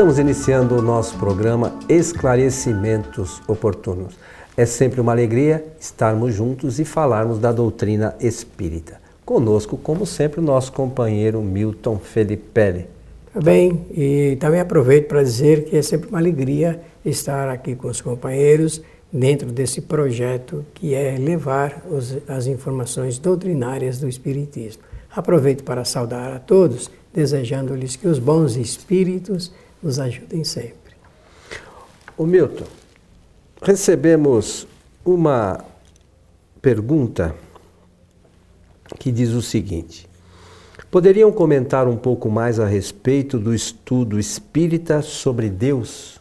Estamos iniciando o nosso programa Esclarecimentos Oportunos. É sempre uma alegria estarmos juntos e falarmos da doutrina espírita. Conosco, como sempre, o nosso companheiro Milton Felipe. Bem, e também aproveito para dizer que é sempre uma alegria estar aqui com os companheiros dentro desse projeto que é levar os, as informações doutrinárias do Espiritismo. Aproveito para saudar a todos, desejando-lhes que os bons espíritos nos ajudem sempre. O Milton, recebemos uma pergunta que diz o seguinte: Poderiam comentar um pouco mais a respeito do estudo espírita sobre Deus?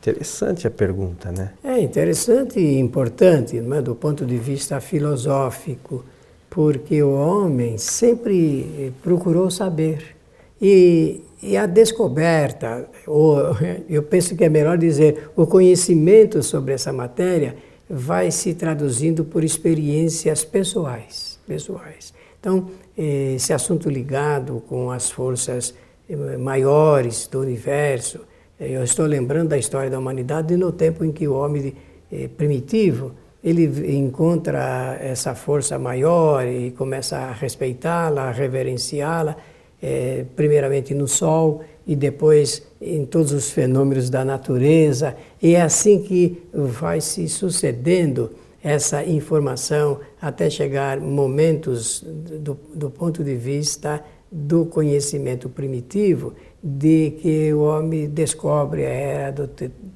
Interessante a pergunta, né? É interessante e importante, é? do ponto de vista filosófico, porque o homem sempre procurou saber. E, e a descoberta, ou eu penso que é melhor dizer, o conhecimento sobre essa matéria vai se traduzindo por experiências pessoais. pessoais. Então, esse assunto ligado com as forças eh, maiores do universo, eu estou lembrando da história da humanidade no tempo em que o homem eh, primitivo ele encontra essa força maior e começa a respeitá-la, a reverenciá-la, é, primeiramente no Sol e depois em todos os fenômenos da natureza. E é assim que vai se sucedendo essa informação até chegar momentos do, do ponto de vista do conhecimento primitivo de que o homem descobre a era do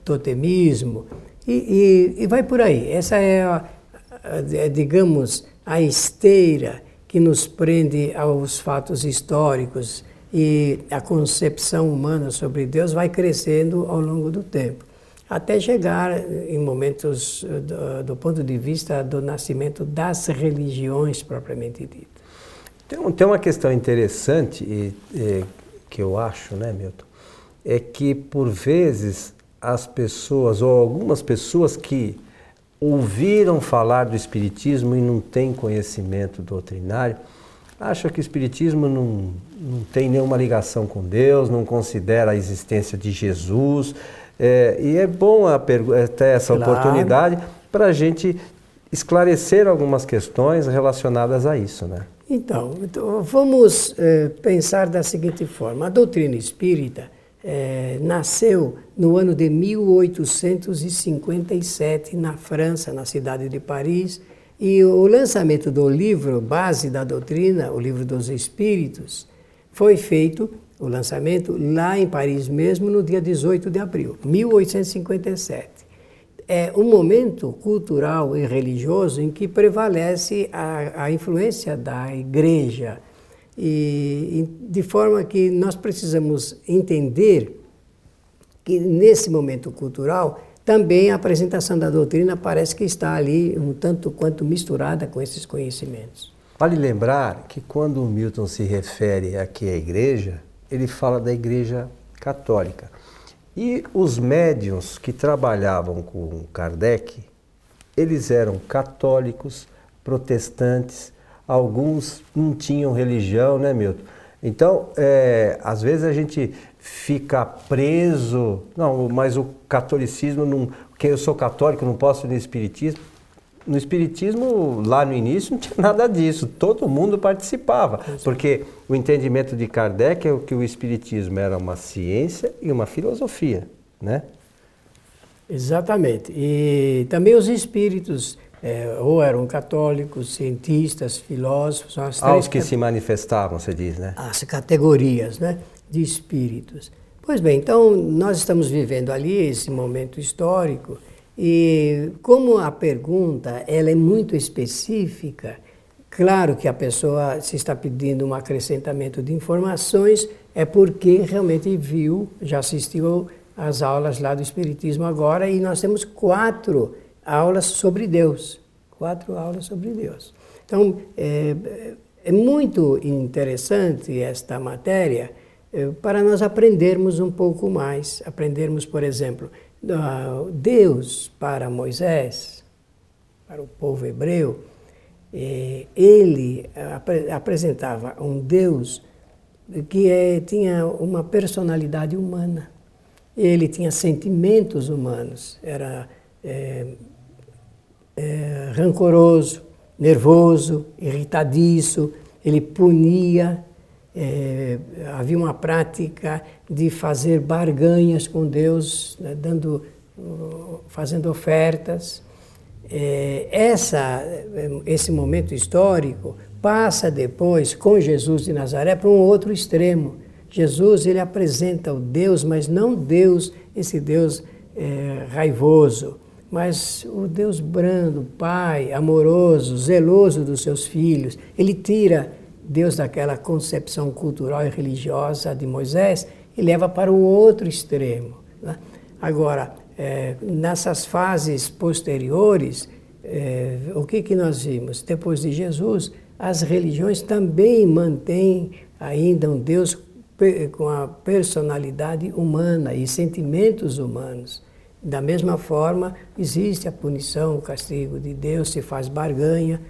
totemismo e, e, e vai por aí. Essa é, a, a, digamos, a esteira que nos prende aos fatos históricos e a concepção humana sobre Deus vai crescendo ao longo do tempo, até chegar em momentos do, do ponto de vista do nascimento das religiões propriamente ditas. Tem, tem uma questão interessante e, e, que eu acho, né, Milton, é que por vezes as pessoas ou algumas pessoas que ouviram falar do Espiritismo e não têm conhecimento doutrinário, acham que o Espiritismo não, não tem nenhuma ligação com Deus, não considera a existência de Jesus. É, e é bom é, ter essa claro. oportunidade para a gente esclarecer algumas questões relacionadas a isso, né? Então, então vamos é, pensar da seguinte forma: a doutrina espírita é, nasceu no ano de 1857 na França, na cidade de Paris, e o lançamento do livro base da doutrina, o livro dos Espíritos, foi feito o lançamento lá em Paris mesmo no dia 18 de abril, 1857. É um momento cultural e religioso em que prevalece a, a influência da igreja e, de forma que nós precisamos entender que nesse momento cultural também a apresentação da doutrina parece que está ali um tanto quanto misturada com esses conhecimentos. Vale lembrar que quando Milton se refere aqui à igreja, ele fala da igreja católica. E os médiuns que trabalhavam com Kardec, eles eram católicos, protestantes, alguns não tinham religião, né, Milton? Então, é, às vezes a gente fica preso, não, mas o catolicismo, não, que eu sou católico, não posso ir no espiritismo. No espiritismo, lá no início, não tinha nada disso, todo mundo participava, porque o entendimento de Kardec é que o espiritismo era uma ciência e uma filosofia, né? Exatamente. E também os espíritos é, ou eram católicos, cientistas, filósofos. São as Aos que se manifestavam, você diz, né? As categorias né, de espíritos. Pois bem, então nós estamos vivendo ali esse momento histórico e como a pergunta ela é muito específica, claro que a pessoa se está pedindo um acrescentamento de informações é porque realmente viu, já assistiu às aulas lá do Espiritismo agora e nós temos quatro aulas sobre Deus. Quatro aulas sobre Deus. Então, é, é muito interessante esta matéria é, para nós aprendermos um pouco mais. Aprendermos, por exemplo, Deus para Moisés, para o povo hebreu, é, ele apresentava um Deus que é, tinha uma personalidade humana. ele tinha sentimentos humanos, era é, é, rancoroso, nervoso, irritadiço, ele punia, é, havia uma prática de fazer barganhas com Deus, né, dando, fazendo ofertas. É, essa, esse momento histórico passa depois, com Jesus de Nazaré, para um outro extremo. Jesus ele apresenta o Deus, mas não Deus, esse Deus é, raivoso, mas o Deus brando, Pai, amoroso, zeloso dos seus filhos. Ele tira Deus daquela concepção cultural e religiosa de Moisés e leva para o outro extremo. Né? Agora, é, nessas fases posteriores, é, o que, que nós vimos? Depois de Jesus, as religiões também mantêm ainda um Deus com a personalidade humana e sentimentos humanos. Da mesma forma, existe a punição, o castigo de Deus, se faz barganha,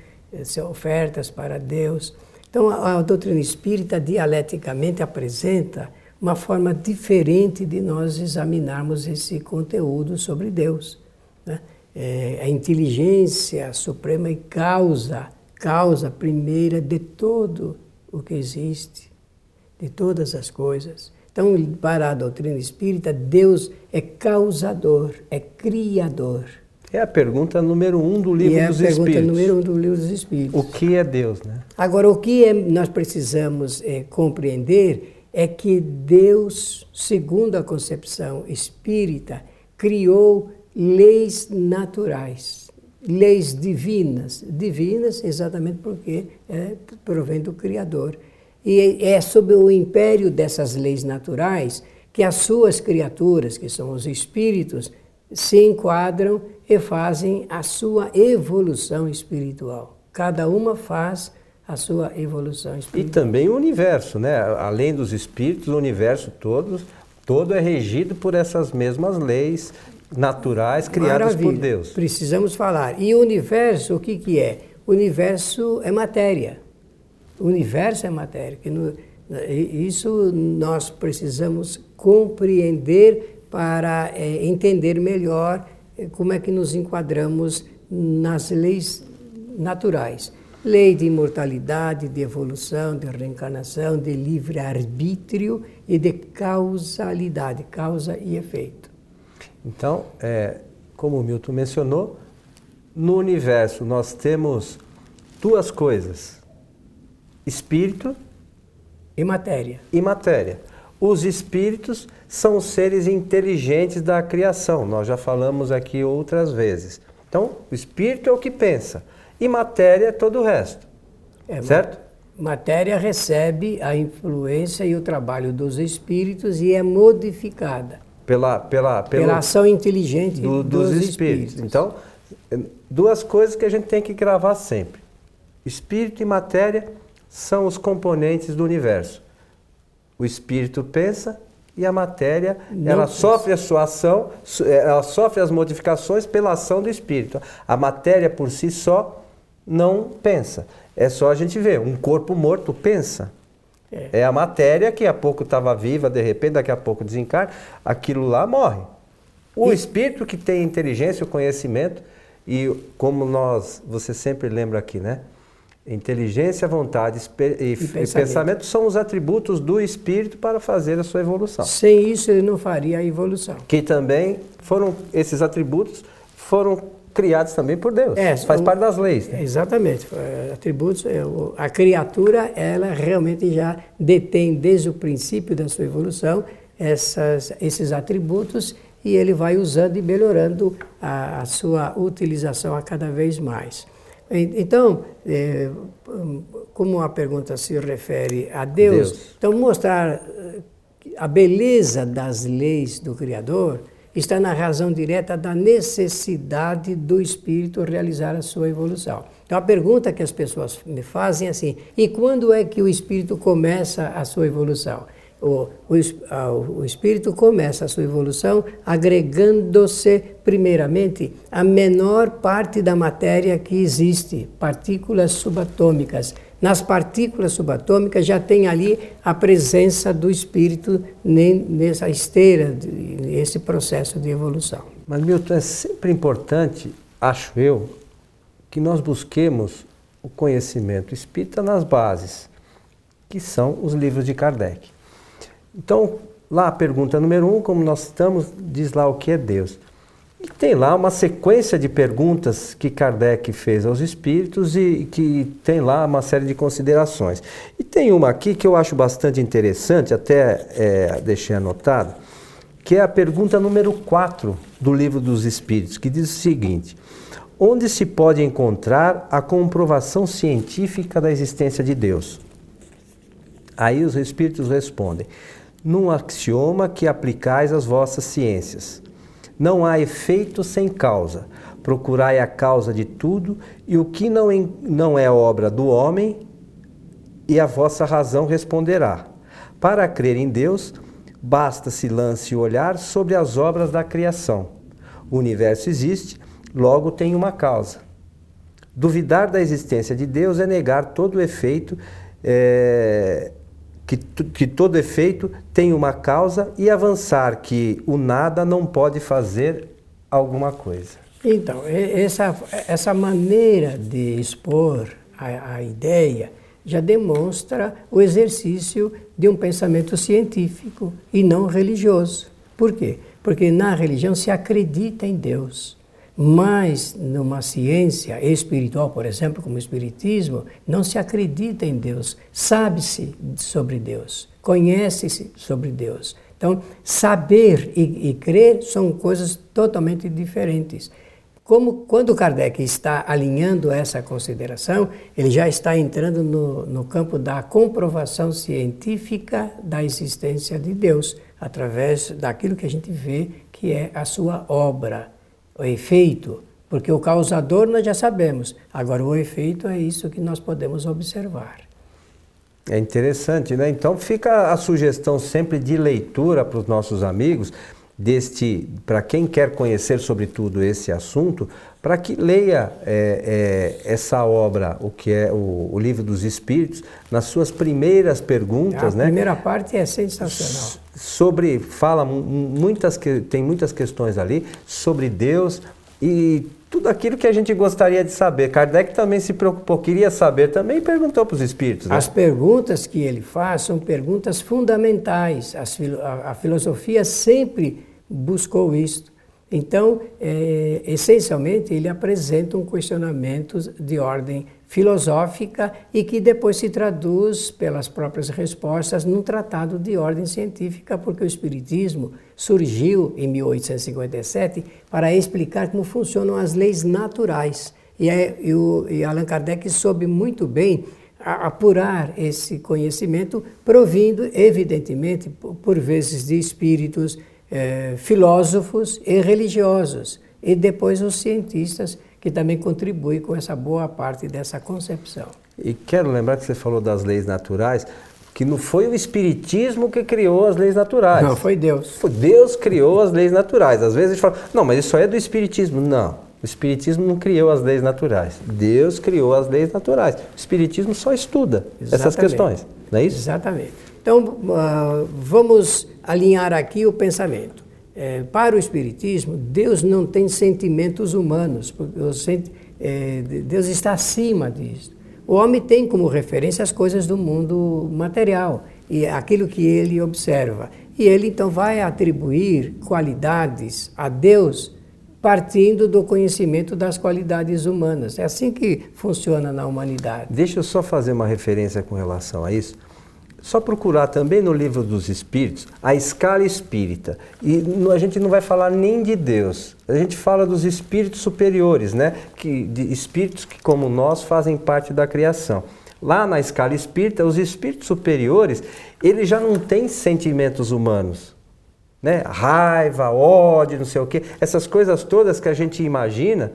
se ofertas para Deus. Então, a, a doutrina espírita dialeticamente apresenta uma forma diferente de nós examinarmos esse conteúdo sobre Deus. Né? É, a inteligência suprema e causa, causa primeira de todo o que existe, de todas as coisas. Então, para a doutrina espírita, Deus é causador, é criador. É a pergunta número um do livro e dos Espíritos. É a pergunta número um do livro dos Espíritos. O que é Deus, né? Agora, o que é, nós precisamos é, compreender é que Deus, segundo a concepção espírita, criou leis naturais, leis divinas. Divinas exatamente porque é, provém do Criador. E é sob o império dessas leis naturais que as suas criaturas, que são os espíritos, se enquadram e fazem a sua evolução espiritual. Cada uma faz a sua evolução espiritual. E também o universo, né? Além dos espíritos, o universo todo, todo é regido por essas mesmas leis naturais criadas Maravilha. por Deus. Precisamos falar. E o universo, o que, que é? O universo é matéria. O universo é matéria. Que no, isso nós precisamos compreender para é, entender melhor é, como é que nos enquadramos nas leis naturais. Lei de imortalidade, de evolução, de reencarnação, de livre-arbítrio e de causalidade, causa e efeito. Então, é, como o Milton mencionou, no universo nós temos duas coisas espírito e matéria. E matéria. Os espíritos são os seres inteligentes da criação. Nós já falamos aqui outras vezes. Então, o espírito é o que pensa e matéria é todo o resto. É, certo? Matéria recebe a influência e o trabalho dos espíritos e é modificada pela pela pela ação inteligente do, dos, dos espíritos. espíritos. Então, duas coisas que a gente tem que gravar sempre: espírito e matéria são os componentes do universo. O espírito pensa e a matéria, Não ela pensa. sofre a sua ação, eh, ela sofre as modificações pela ação do espírito. A matéria por si só não pensa. É só a gente ver, um corpo morto pensa. É, é a matéria que há pouco estava viva, de repente, daqui a pouco desencarna, aquilo lá morre. O e... espírito que tem inteligência, o conhecimento, e como nós, você sempre lembra aqui, né? Inteligência, vontade e, e, pensamento. pensamento. são os atributos do espírito para fazer a sua evolução. Sem isso ele não faria a evolução. Que também foram esses atributos foram criados também por Deus. É, Faz parte das leis. Né? Exatamente. Atributos, é, a criatura ela realmente já detém desde o princípio da sua evolução essas, esses atributos e ele vai usando e melhorando a, a sua utilização a cada vez mais. Então, é, como a pergunta se refere a Deus, Deus, então mostrar eh, a beleza das leis do Criador está na razão direta da necessidade do espírito realizar a sua evolução. Então a pergunta que as pessoas me fazem é assim: e quando é que o espírito começa a sua evolução? O, o, o espírito começa a sua evolução agregando-se, primeiramente, a menor parte da matéria que existe, partículas subatômicas, nas partículas subatômicas já tem ali a presença do espírito nessa esteira, nesse processo de evolução. Mas, Milton, é sempre importante, acho eu, que nós busquemos o conhecimento espírita nas bases, que são os livros de Kardec. Então, lá a pergunta número um, como nós estamos, diz lá o que é Deus. E tem lá uma sequência de perguntas que Kardec fez aos espíritos e que tem lá uma série de considerações. E tem uma aqui que eu acho bastante interessante, até é, deixei anotado, que é a pergunta número 4 do Livro dos Espíritos, que diz o seguinte: Onde se pode encontrar a comprovação científica da existência de Deus? Aí os espíritos respondem: Num axioma que aplicais às vossas ciências não há efeito sem causa. Procurai a causa de tudo, e o que não, não é obra do homem, e a vossa razão responderá. Para crer em Deus, basta se lance o olhar sobre as obras da criação. O universo existe, logo tem uma causa. Duvidar da existência de Deus é negar todo o efeito é, que, que todo efeito tem uma causa e avançar que o nada não pode fazer alguma coisa. Então, essa, essa maneira de expor a, a ideia já demonstra o exercício de um pensamento científico e não religioso. Por quê? Porque na religião se acredita em Deus. Mas numa ciência espiritual, por exemplo, como o Espiritismo, não se acredita em Deus, sabe-se sobre Deus, conhece-se sobre Deus. Então, saber e, e, crer são coisas totalmente diferentes. Como quando Kardec está alinhando essa consideração, ele já está entrando no, no campo da comprovação científica da existência de Deus, através daquilo que a gente vê que é a sua obra o efeito, porque o causador nós já sabemos, agora o efeito é isso que nós podemos observar. É interessante, né? Então fica a sugestão sempre de leitura para os nossos amigos, deste, para quem quer conhecer sobre tudo esse assunto, para que leia é, é, essa obra, o que é o, o, livro dos Espíritos, nas suas primeiras perguntas, a né? A primeira parte é sensacional. Sobre fala muitas tem muitas questões ali sobre Deus e tudo aquilo que a gente gostaria de saber. Kardec também se preocupou, queria saber também e perguntou para os espíritos. Né? As perguntas que ele faz são perguntas fundamentais. a, a filosofia sempre buscou isso. Então, é, essencialmente, ele apresenta um questionamento de ordem filosófica e que depois se traduz pelas próprias respostas num tratado de ordem científica, porque o Espiritismo surgiu em 1857 para explicar como funcionam as leis naturais. E, é, e, o, e Allan Kardec soube muito bem apurar esse conhecimento, provindo, evidentemente, por vezes de espíritos é, filósofos e religiosos, e depois os cientistas, que também contribuem com essa boa parte dessa concepção. E quero lembrar que você falou das leis naturais, que não foi o Espiritismo que criou as leis naturais. Não, foi Deus. Foi Deus criou as leis naturais. Às vezes a gente fala, não, mas isso é do Espiritismo. Não, o Espiritismo não criou as leis naturais. Deus criou as leis naturais. O Espiritismo só estuda Exatamente. essas questões, não é isso? Exatamente. Então, uh, vamos alinhar aqui o pensamento. É, para o Espiritismo, Deus não tem sentimentos humanos, é, Deus está acima disso. O homem tem como referência as coisas do mundo material e aquilo que ele observa. E ele então vai atribuir qualidades a Deus partindo do conhecimento das qualidades humanas. É assim que funciona na humanidade. Deixa eu só fazer uma referência com relação a isso. Só procurar também no livro dos Espíritos a escala espírita. E a gente não vai falar nem de Deus, a gente fala dos espíritos superiores, né? Que, de espíritos que, como nós, fazem parte da criação. Lá na escala espírita, os espíritos superiores, eles já não têm sentimentos humanos. Né? Raiva, ódio, não sei o quê. Essas coisas todas que a gente imagina,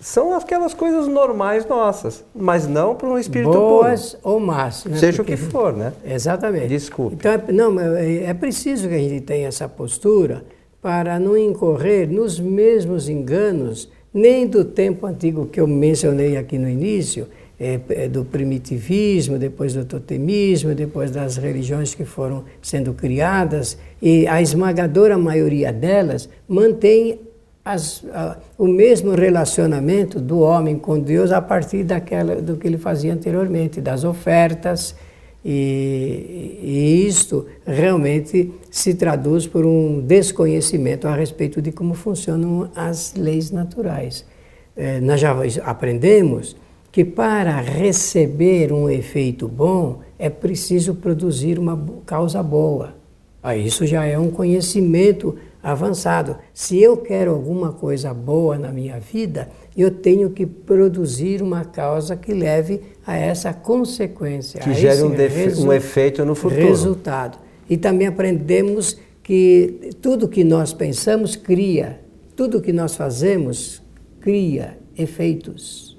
são aquelas coisas normais nossas, mas não para um espírito Boas puro. ou más. Né? Seja Porque, o que for, né? Exatamente. Desculpe. Então, é, não, é, é preciso que a gente tenha essa postura para não incorrer nos mesmos enganos, nem do tempo antigo que eu mencionei aqui no início, é, é, do primitivismo, depois do totemismo, depois das religiões que foram sendo criadas, e a esmagadora maioria delas mantém as, a, o mesmo relacionamento do homem com Deus a partir daquela, do que ele fazia anteriormente, das ofertas, e, e isto realmente se traduz por um desconhecimento a respeito de como funcionam as leis naturais. É, nós já aprendemos que para receber um efeito bom é preciso produzir uma causa boa. Ah, isso já é um conhecimento avançado. Se eu quero alguma coisa boa na minha vida, eu tenho que produzir uma causa que leve a essa consequência. Que gere um, um, efeito no futuro. Resultado. E também aprendemos que tudo que nós pensamos cria, tudo que nós fazemos cria efeitos.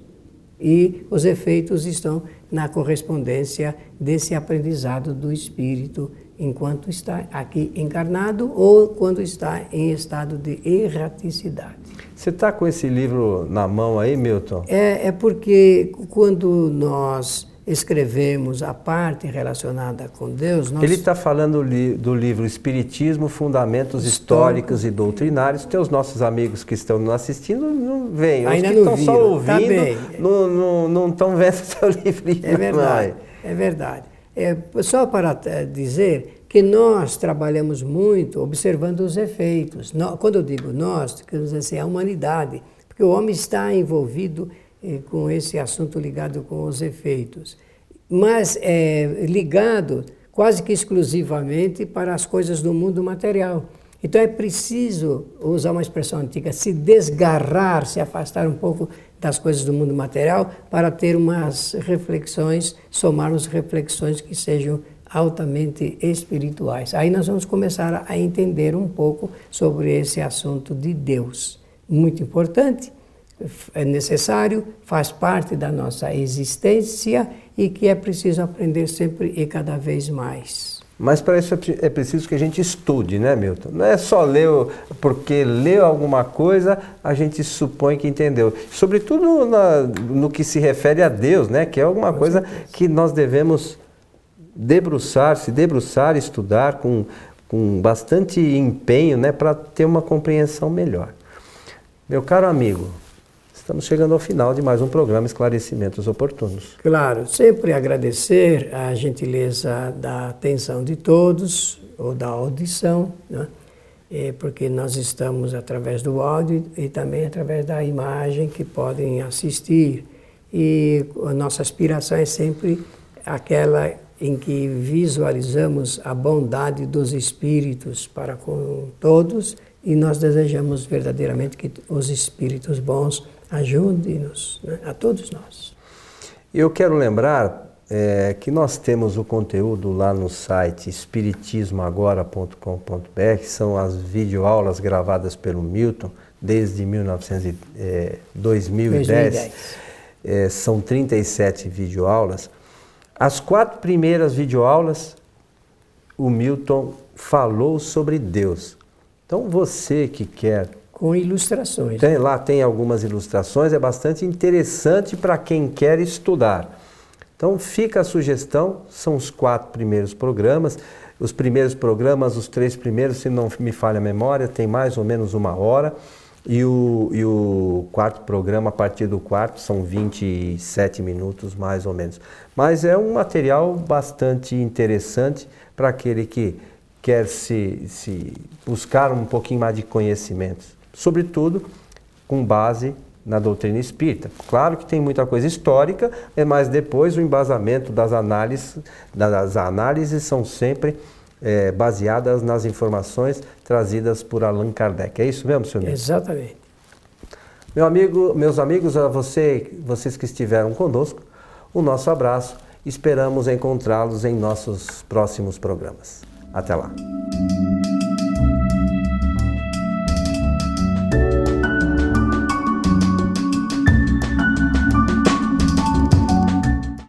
E os efeitos estão na correspondência desse aprendizado do espírito enquanto está aqui encarnado ou quando está em estado de erraticidade. Você está com esse livro na mão aí, Milton? É, é porque quando nós escrevemos a parte relacionada com Deus. Nós... Ele está falando li do livro Espiritismo, Fundamentos Históricos e Doutrinários. Tem os nossos amigos que estão nos assistindo, não veem. Os Ainda que estão só tá ouvindo, não, não, não estão vendo seu livrinho. É verdade, é verdade. É, só para eh, dizer que nós trabalhamos muito observando os efeitos. Quando eu digo nós, quer dizer assim, a humanidade, porque o homem está envolvido eh, com esse assunto ligado com os efeitos, mas é ligado quase que exclusivamente para as coisas do mundo material. Então é preciso, usar uma expressão antiga, se desgarrar, se afastar um pouco das coisas do mundo material para ter umas reflexões, somarmos reflexões que sejam altamente espirituais. Aí nós vamos começar a entender um pouco sobre esse assunto de Deus. Muito importante, é necessário, faz parte da nossa existência e que é preciso aprender sempre e cada vez mais. Mas para isso é, é preciso que a gente estude, né, Milton? Não é só ler, porque leu alguma coisa, a gente supõe que entendeu. Sobretudo na, no que se refere a Deus, né? Que é alguma coisa que nós devemos debruçar, se debruçar, estudar com, com bastante empenho, né? Para ter uma compreensão melhor. Meu caro amigo, Estamos chegando ao final de mais um programa Esclarecimentos Oportunos. Claro, sempre agradecer a gentileza da atenção de todos, ou da audição, né? é porque nós estamos através do áudio e também através da imagem que podem assistir. E a nossa aspiração é sempre aquela em que visualizamos a bondade dos espíritos para com todos e nós desejamos verdadeiramente que os espíritos bons Ajude-nos, né? a todos nós. Eu quero lembrar é, que nós temos o conteúdo lá no site espiritismoagora.com.br, que são as videoaulas gravadas pelo Milton desde 1900, é, 2010. 2010. É, são 37 videoaulas. As quatro primeiras videoaulas, o Milton falou sobre Deus. Então você que quer com ilustrações. Tem, lá tem algumas ilustrações, é bastante interessante para quem quer estudar. Então fica a sugestão, são os quatro primeiros programas. Os primeiros programas, os três primeiros, se não me falha a memória, tem mais ou menos uma hora. E o, e o quarto programa, a partir do quarto, são 27 minutos mais ou menos. Mas é um material bastante interessante para aquele que quer se, se buscar um pouquinho mais de conhecimentos sobretudo com base na doutrina espírita. Claro que tem muita coisa histórica, mas depois o embasamento das análises, das análises são sempre é, baseadas nas informações trazidas por Allan Kardec. É isso mesmo, senhor? Exatamente. Meu amigo, meus amigos, a você, vocês que estiveram conosco, o nosso abraço. Esperamos encontrá-los em nossos próximos programas. Até lá.